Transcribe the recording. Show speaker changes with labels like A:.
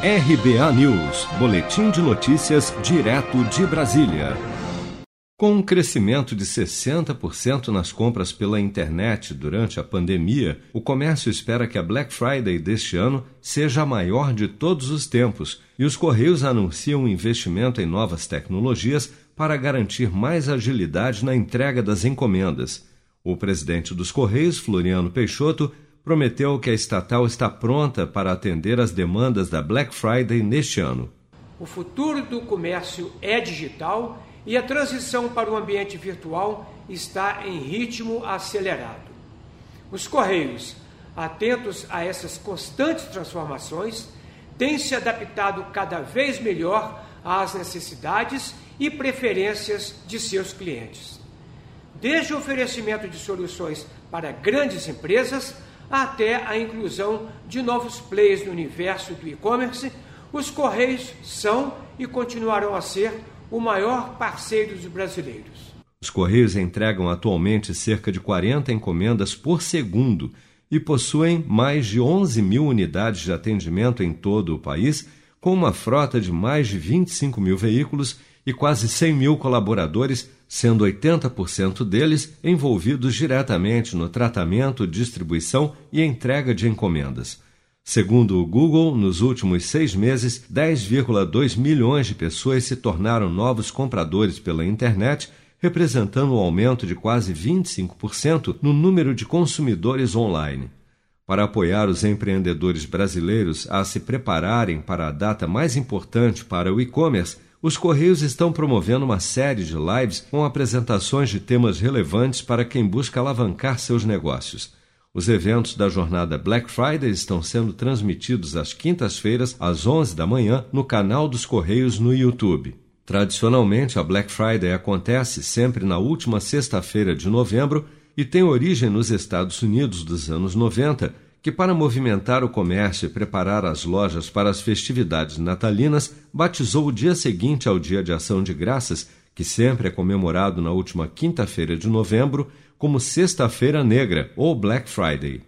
A: RBA News, Boletim de Notícias, direto de Brasília. Com um crescimento de 60% nas compras pela internet durante a pandemia, o comércio espera que a Black Friday deste ano seja a maior de todos os tempos e os Correios anunciam um investimento em novas tecnologias para garantir mais agilidade na entrega das encomendas. O presidente dos Correios, Floriano Peixoto, prometeu que a estatal está pronta para atender às demandas da Black Friday neste ano.
B: O futuro do comércio é digital e a transição para o ambiente virtual está em ritmo acelerado. Os Correios, atentos a essas constantes transformações, têm se adaptado cada vez melhor às necessidades e preferências de seus clientes. Desde o oferecimento de soluções para grandes empresas até a inclusão de novos players no universo do e-commerce, os Correios são e continuarão a ser o maior parceiro dos brasileiros.
A: Os Correios entregam atualmente cerca de 40 encomendas por segundo e possuem mais de 11 mil unidades de atendimento em todo o país, com uma frota de mais de 25 mil veículos e quase 100 mil colaboradores, sendo 80% deles envolvidos diretamente no tratamento, distribuição e entrega de encomendas. Segundo o Google, nos últimos seis meses, 10,2 milhões de pessoas se tornaram novos compradores pela internet, representando um aumento de quase 25% no número de consumidores online. Para apoiar os empreendedores brasileiros a se prepararem para a data mais importante para o e-commerce, os Correios estão promovendo uma série de lives com apresentações de temas relevantes para quem busca alavancar seus negócios. Os eventos da jornada Black Friday estão sendo transmitidos às quintas-feiras, às 11 da manhã, no canal dos Correios no YouTube. Tradicionalmente, a Black Friday acontece sempre na última sexta-feira de novembro e tem origem nos Estados Unidos dos anos 90 que, para movimentar o comércio e preparar as lojas para as festividades natalinas, batizou o dia seguinte ao Dia de Ação de Graças, que sempre é comemorado na última quinta-feira de novembro, como Sexta-feira Negra ou Black Friday.